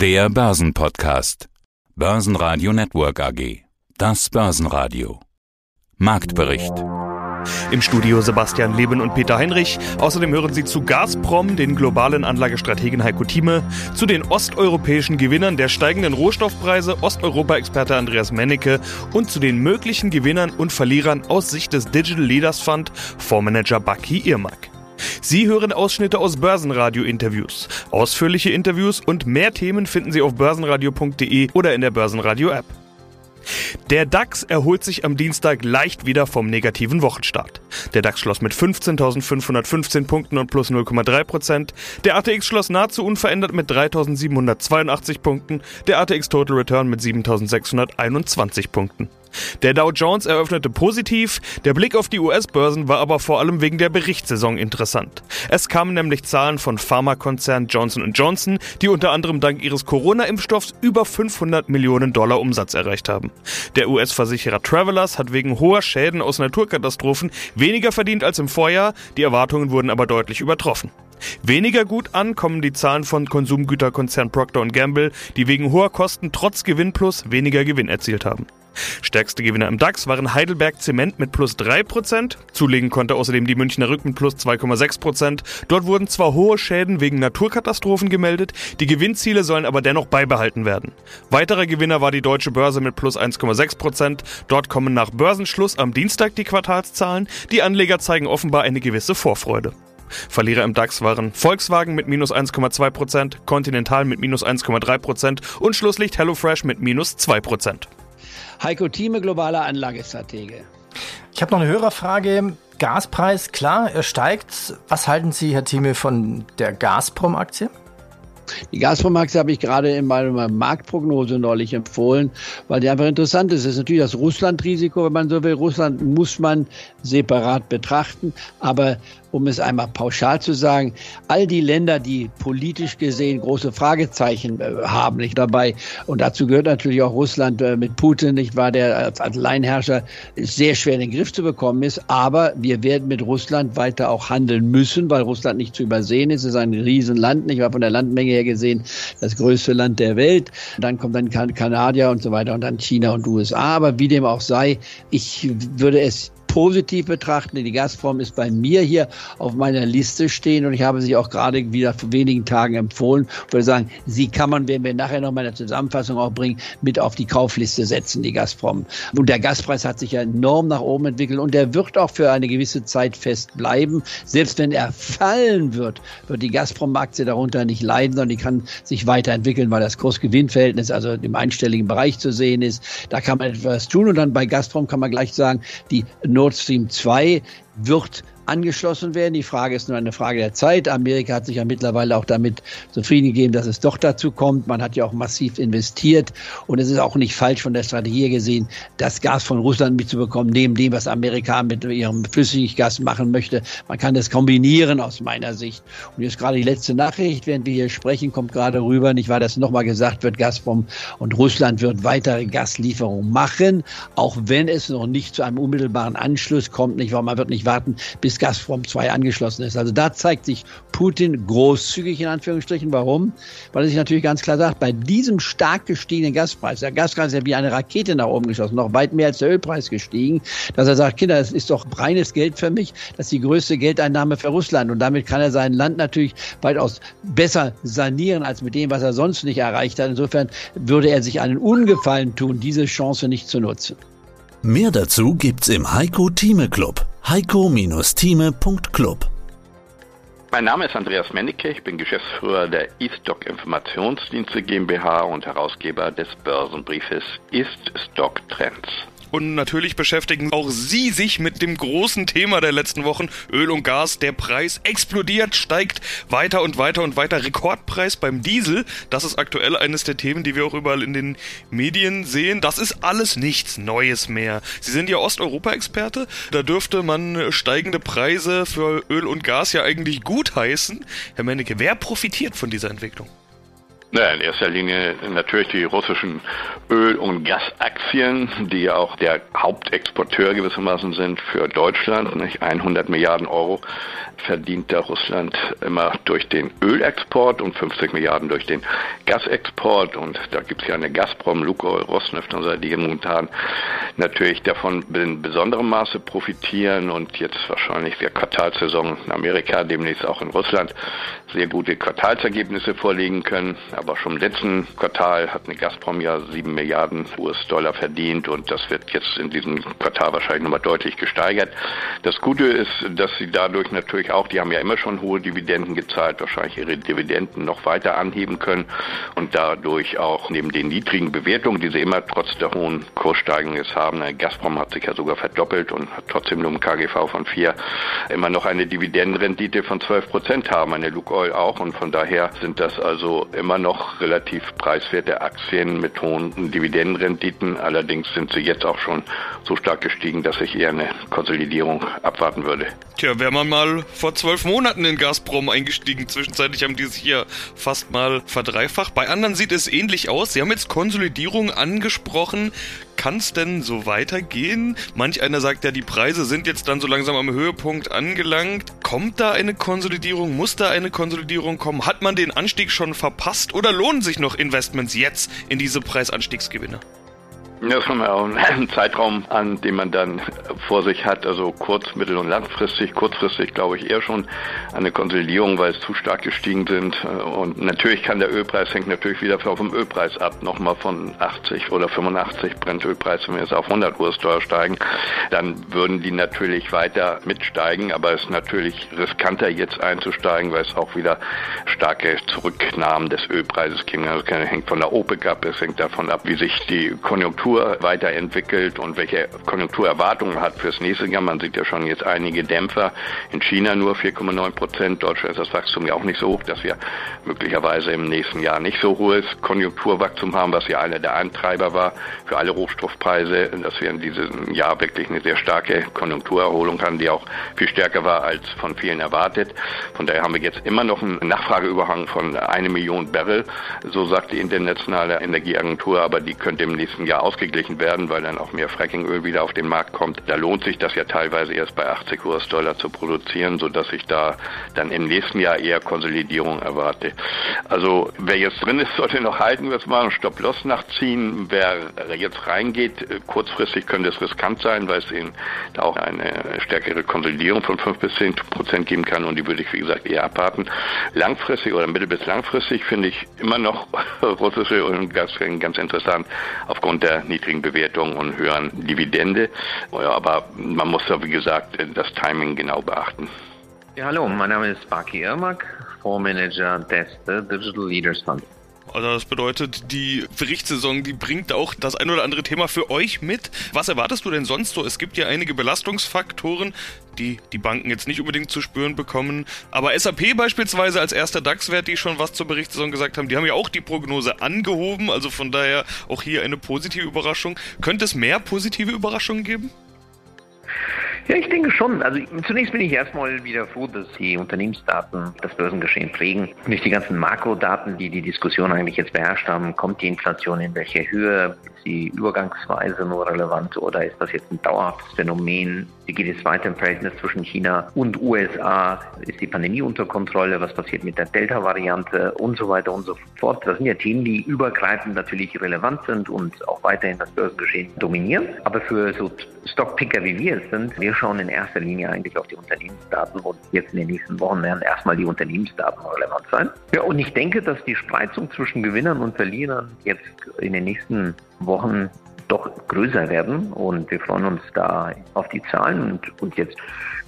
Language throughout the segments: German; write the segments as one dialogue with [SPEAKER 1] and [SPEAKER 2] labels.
[SPEAKER 1] Der Börsenpodcast. Börsenradio Network AG. Das Börsenradio. Marktbericht.
[SPEAKER 2] Im Studio Sebastian Leben und Peter Heinrich. Außerdem hören Sie zu Gazprom, den globalen Anlagestrategen Heiko Thieme, zu den osteuropäischen Gewinnern der steigenden Rohstoffpreise Osteuropa-Experte Andreas Mennecke und zu den möglichen Gewinnern und Verlierern aus Sicht des Digital Leaders Fund Fondsmanager Baki Irmak. Sie hören Ausschnitte aus Börsenradio-Interviews. Ausführliche Interviews und mehr Themen finden Sie auf börsenradio.de oder in der Börsenradio-App. Der DAX erholt sich am Dienstag leicht wieder vom negativen Wochenstart. Der DAX schloss mit 15.515 Punkten und plus 0,3 Prozent. Der ATX schloss nahezu unverändert mit 3.782 Punkten. Der ATX Total Return mit 7.621 Punkten. Der Dow Jones eröffnete positiv, der Blick auf die US-Börsen war aber vor allem wegen der Berichtssaison interessant. Es kamen nämlich Zahlen von Pharmakonzern Johnson Johnson, die unter anderem dank ihres Corona-Impfstoffs über 500 Millionen Dollar Umsatz erreicht haben. Der US-Versicherer Travelers hat wegen hoher Schäden aus Naturkatastrophen weniger verdient als im Vorjahr, die Erwartungen wurden aber deutlich übertroffen. Weniger gut an kommen die Zahlen von Konsumgüterkonzern Procter Gamble, die wegen hoher Kosten trotz Gewinnplus weniger Gewinn erzielt haben. Stärkste Gewinner im DAX waren Heidelberg Zement mit plus 3%. Zulegen konnte außerdem die Münchner Rück mit plus 2,6%. Dort wurden zwar hohe Schäden wegen Naturkatastrophen gemeldet, die Gewinnziele sollen aber dennoch beibehalten werden. Weiterer Gewinner war die Deutsche Börse mit plus 1,6%. Dort kommen nach Börsenschluss am Dienstag die Quartalszahlen. Die Anleger zeigen offenbar eine gewisse Vorfreude. Verlierer im DAX waren Volkswagen mit minus 1,2%, Continental mit minus 1,3% und Schlusslicht HelloFresh mit minus 2%.
[SPEAKER 3] Heiko Thieme, globaler Anlagestratege.
[SPEAKER 4] Ich habe noch eine Hörerfrage. Gaspreis, klar, er steigt. Was halten Sie, Herr Thieme, von der Gazprom-Aktie?
[SPEAKER 3] Die Gazprom-Aktie habe ich gerade in meiner Marktprognose neulich empfohlen, weil die einfach interessant ist. Es ist natürlich das Russland-Risiko, wenn man so will. Russland muss man separat betrachten, aber um es einmal pauschal zu sagen, all die Länder, die politisch gesehen große Fragezeichen äh, haben, nicht dabei. Und dazu gehört natürlich auch Russland äh, mit Putin, nicht wahr, der als Alleinherrscher sehr schwer in den Griff zu bekommen ist. Aber wir werden mit Russland weiter auch handeln müssen, weil Russland nicht zu übersehen ist. Es ist ein Riesenland, nicht wahr, von der Landmenge her gesehen, das größte Land der Welt. Dann kommt dann Kanadier und so weiter und dann China und USA. Aber wie dem auch sei, ich würde es positiv betrachten. Die Gazprom ist bei mir hier auf meiner Liste stehen und ich habe sie auch gerade wieder vor wenigen Tagen empfohlen. Ich würde sagen, sie kann man, wenn wir nachher noch mal eine Zusammenfassung auch bringen, mit auf die Kaufliste setzen, die Gazprom. Und der Gaspreis hat sich ja enorm nach oben entwickelt und der wird auch für eine gewisse Zeit fest bleiben. Selbst wenn er fallen wird, wird die Gazprom-Aktie darunter nicht leiden, sondern die kann sich weiterentwickeln, weil das Kurs-Gewinn-Verhältnis also im einstelligen Bereich zu sehen ist. Da kann man etwas tun und dann bei Gazprom kann man gleich sagen, die Nord Stream 2 wird angeschlossen werden. Die Frage ist nur eine Frage der Zeit. Amerika hat sich ja mittlerweile auch damit zufrieden gegeben, dass es doch dazu kommt. Man hat ja auch massiv investiert und es ist auch nicht falsch von der Strategie gesehen, das Gas von Russland mitzubekommen, neben dem, was Amerika mit ihrem Flüssiggas machen möchte. Man kann das kombinieren aus meiner Sicht. Und jetzt gerade die letzte Nachricht, während wir hier sprechen, kommt gerade rüber, nicht wahr, dass nochmal gesagt wird, Gazprom und Russland wird weitere Gaslieferungen machen, auch wenn es noch nicht zu einem unmittelbaren Anschluss kommt, nicht wahr, man wird nicht warten, bis Gazprom 2 angeschlossen ist. Also da zeigt sich Putin großzügig in Anführungsstrichen. Warum? Weil er sich natürlich ganz klar sagt, bei diesem stark gestiegenen Gaspreis, der Gaspreis ist ja wie eine Rakete nach oben geschossen, noch weit mehr als der Ölpreis gestiegen, dass er sagt, Kinder, das ist doch reines Geld für mich, das ist die größte Geldeinnahme für Russland. Und damit kann er sein Land natürlich weitaus besser sanieren als mit dem, was er sonst nicht erreicht hat. Insofern würde er sich einen Ungefallen tun, diese Chance nicht zu nutzen.
[SPEAKER 1] Mehr dazu gibt's im Heiko Thieme Club. heiko-thieme.club
[SPEAKER 5] mein Name ist Andreas Mennecke, ich bin Geschäftsführer der eStock Informationsdienste GmbH und Herausgeber des Börsenbriefes Ist Stock Trends.
[SPEAKER 2] Und natürlich beschäftigen auch Sie sich mit dem großen Thema der letzten Wochen. Öl und Gas, der Preis explodiert, steigt weiter und weiter und weiter. Rekordpreis beim Diesel. Das ist aktuell eines der Themen, die wir auch überall in den Medien sehen. Das ist alles nichts Neues mehr. Sie sind ja Osteuropa-Experte. Da dürfte man steigende Preise für Öl und Gas ja eigentlich gut heißen. Herr Mennecke, wer profitiert von dieser Entwicklung?
[SPEAKER 5] Ja, in erster Linie natürlich die russischen Öl- und Gasaktien, die ja auch der Hauptexporteur gewissermaßen sind für Deutschland. Nicht? 100 Milliarden Euro verdient da Russland immer durch den Ölexport und 50 Milliarden durch den Gasexport. Und da gibt es ja eine Gazprom, Lukoil, Rosneft und so, die momentan natürlich davon in besonderem Maße profitieren und jetzt wahrscheinlich der Quartalsaison in Amerika, demnächst auch in Russland, sehr gute Quartalsergebnisse vorlegen können. Aber schon im letzten Quartal hat eine Gazprom ja sieben Milliarden US-Dollar verdient und das wird jetzt in diesem Quartal wahrscheinlich nochmal deutlich gesteigert. Das Gute ist, dass sie dadurch natürlich auch, die haben ja immer schon hohe Dividenden gezahlt, wahrscheinlich ihre Dividenden noch weiter anheben können und dadurch auch neben den niedrigen Bewertungen, die sie immer trotz der hohen Kurssteigerung jetzt haben, Gazprom hat sich ja sogar verdoppelt und hat trotzdem nur ein KGV von vier, immer noch eine Dividendenrendite von 12 Prozent haben, eine Lukoil auch und von daher sind das also immer noch relativ preiswerte Aktien mit hohen Dividendenrenditen. Allerdings sind sie jetzt auch schon so stark gestiegen, dass ich eher eine Konsolidierung abwarten würde.
[SPEAKER 2] Tja, wäre man mal vor zwölf Monaten in Gazprom eingestiegen. Zwischenzeitlich haben die sich hier fast mal verdreifacht. Bei anderen sieht es ähnlich aus. Sie haben jetzt Konsolidierung angesprochen. Kann es denn so weitergehen? Manch einer sagt ja, die Preise sind jetzt dann so langsam am Höhepunkt angelangt. Kommt da eine Konsolidierung? Muss da eine Konsolidierung kommen? Hat man den Anstieg schon verpasst oder lohnen sich noch Investments jetzt in diese Preisanstiegsgewinne?
[SPEAKER 5] Das kommt ja auch einen Zeitraum an, den man dann vor sich hat, also kurz-, mittel- und langfristig. Kurzfristig glaube ich eher schon eine Konsolidierung, weil es zu stark gestiegen sind. Und natürlich kann der Ölpreis, hängt natürlich wieder vom Ölpreis ab, nochmal von 80 oder 85 Brennölpreis, wenn wir jetzt auf 100 US-Dollar steigen, dann würden die natürlich weiter mitsteigen. Aber es ist natürlich riskanter jetzt einzusteigen, weil es auch wieder starke Zurücknahmen des Ölpreises gibt. Das hängt von der OPEC ab, es hängt davon ab, wie sich die Konjunktur Konjunktur weiterentwickelt und welche Konjunkturerwartungen hat fürs nächste Jahr. Man sieht ja schon jetzt einige Dämpfer. In China nur 4,9 Prozent. Deutschland ist das Wachstum ja auch nicht so hoch, dass wir möglicherweise im nächsten Jahr nicht so hohes Konjunkturwachstum haben, was ja einer der Antreiber war für alle Rohstoffpreise, dass wir in diesem Jahr wirklich eine sehr starke Konjunkturerholung haben, die auch viel stärker war als von vielen erwartet. Von daher haben wir jetzt immer noch einen Nachfrageüberhang von eine Million Barrel, so sagt die internationale Energieagentur, aber die könnte im nächsten Jahr ausgehen ausgeglichen werden, weil dann auch mehr Frackingöl wieder auf den Markt kommt. Da lohnt sich das ja teilweise erst bei 80 US-Dollar zu produzieren, sodass ich da dann im nächsten Jahr eher Konsolidierung erwarte. Also wer jetzt drin ist, sollte noch halten, was machen, Stop-Loss nachziehen. Wer jetzt reingeht, kurzfristig könnte es riskant sein, weil es eben auch eine stärkere Konsolidierung von 5 bis 10 Prozent geben kann und die würde ich, wie gesagt, eher abwarten. Langfristig oder mittel- bis langfristig finde ich immer noch russische und Gas ganz interessant aufgrund der niedrigen Bewertung und höheren Dividende. Aber man muss da, wie gesagt, das Timing genau beachten.
[SPEAKER 6] Ja, hallo, mein Name ist Baki Irmak, Fondsmanager des Digital Leaders Fund.
[SPEAKER 2] Also das bedeutet, die Berichtssaison, die bringt auch das ein oder andere Thema für euch mit. Was erwartest du denn sonst so? Es gibt ja einige Belastungsfaktoren, die die Banken jetzt nicht unbedingt zu spüren bekommen. Aber SAP beispielsweise als erster DAX-Wert, die schon was zur Berichtssaison gesagt haben, die haben ja auch die Prognose angehoben. Also von daher auch hier eine positive Überraschung. Könnte es mehr positive Überraschungen geben?
[SPEAKER 6] Ja, ich denke schon. Also zunächst bin ich erstmal wieder froh, dass die Unternehmensdaten das Börsengeschehen prägen. Nicht die ganzen Makrodaten, die die Diskussion eigentlich jetzt beherrscht haben. Kommt die Inflation in welcher Höhe? Sie übergangsweise nur relevant oder ist das jetzt ein dauerhaftes Phänomen? Wie geht es weiter im Verhältnis zwischen China und USA? Ist die Pandemie unter Kontrolle? Was passiert mit der Delta-Variante und so weiter und so fort? Das sind ja Themen, die übergreifend natürlich relevant sind und auch weiterhin das Börsengeschehen dominieren. Aber für so Stockpicker wie wir es sind, wir schauen in erster Linie eigentlich auf die Unternehmensdaten und jetzt in den nächsten Wochen werden erstmal die Unternehmensdaten relevant sein. Ja, und ich denke, dass die Spreizung zwischen Gewinnern und Verlierern jetzt in den nächsten Wochen doch größer werden und wir freuen uns da auf die Zahlen und, und jetzt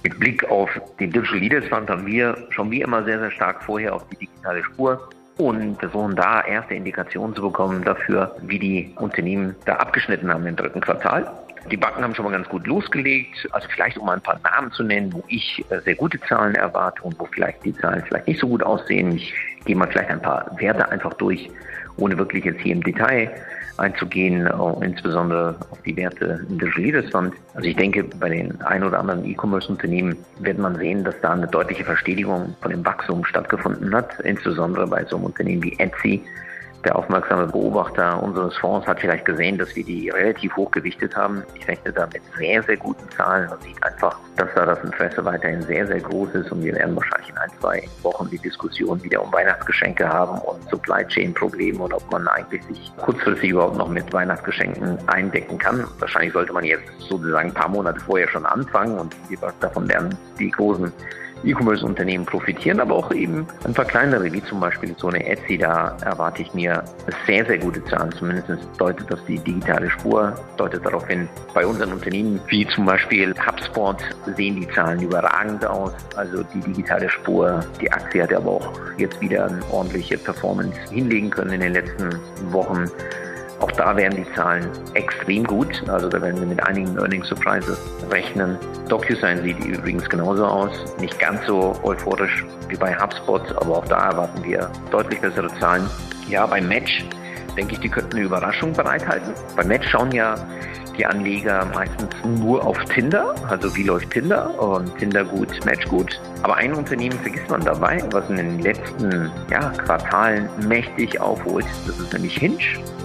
[SPEAKER 6] mit Blick auf den Digital Leaders Fund haben wir schon wie immer sehr, sehr stark vorher auf die digitale Spur und versuchen da erste Indikationen zu bekommen dafür, wie die Unternehmen da abgeschnitten haben im dritten Quartal. Die Banken haben schon mal ganz gut losgelegt. Also vielleicht um mal ein paar Namen zu nennen, wo ich äh, sehr gute Zahlen erwarte und wo vielleicht die Zahlen vielleicht nicht so gut aussehen. Ich gehe mal vielleicht ein paar Werte einfach durch, ohne wirklich jetzt hier im Detail einzugehen, insbesondere auf die Werte Leaders Fund. Also ich denke, bei den ein oder anderen E-Commerce-Unternehmen wird man sehen, dass da eine deutliche Verstetigung von dem Wachstum stattgefunden hat, insbesondere bei so einem Unternehmen wie Etsy, Der aufmerksame Beobachter unseres Fonds hat vielleicht gesehen, dass wir die relativ hoch gewichtet haben. Ich rechne da mit sehr, sehr guten Zahlen und sieht einfach, dass da das Interesse weiterhin sehr, sehr groß ist und wir werden wahrscheinlich in ein, zwei Wochen die Diskussion wieder um Weihnachtsgeschenke haben und Supply Chain Probleme und ob man eigentlich sich kurzfristig überhaupt noch mit Weihnachtsgeschenken eindecken kann. Wahrscheinlich sollte man jetzt sozusagen ein paar Monate vorher schon anfangen und davon lernen die großen E-Commerce-Unternehmen profitieren, aber auch eben ein paar kleinere, wie zum Beispiel so eine Etsy, da erwarte ich mir sehr, sehr gute Zahlen. Zumindest deutet das die digitale Spur, deutet darauf hin. Bei unseren Unternehmen, wie zum Beispiel HubSpot, sehen die Zahlen überragend aus. Also die digitale Spur, die Aktie hat aber auch jetzt wieder eine ordentliche Performance hinlegen können in den letzten Wochen. Auch da werden die Zahlen extrem gut. Also da werden wir mit einigen Earning Surprises rechnen. DocuSign sieht übrigens genauso aus. Nicht ganz so euphorisch wie bei HubSpot, aber auch da erwarten wir deutlich bessere Zahlen. Ja, beim Match denke ich, die könnten eine Überraschung bereithalten. Beim Match schauen ja die Anleger meistens nur auf Tinder, also wie läuft Tinder und Tinder gut, Match gut. Aber ein Unternehmen vergisst man dabei, was in den letzten ja, Quartalen mächtig aufholt, das ist nämlich Hinge.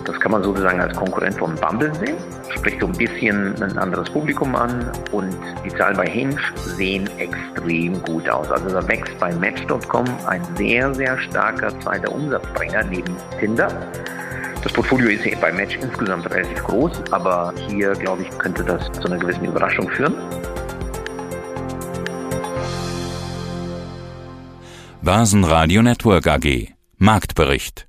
[SPEAKER 6] Das kann man sozusagen als Konkurrent von Bumble sehen, spricht so ein bisschen ein anderes Publikum an und die Zahlen bei Hinge sehen extrem gut aus. Also da wächst bei Match.com ein sehr, sehr starker zweiter Umsatzbringer neben Tinder. Das Portfolio ist bei Match insgesamt relativ groß, aber hier, glaube ich, könnte das zu einer gewissen Überraschung führen.
[SPEAKER 1] Basen Radio Network AG Marktbericht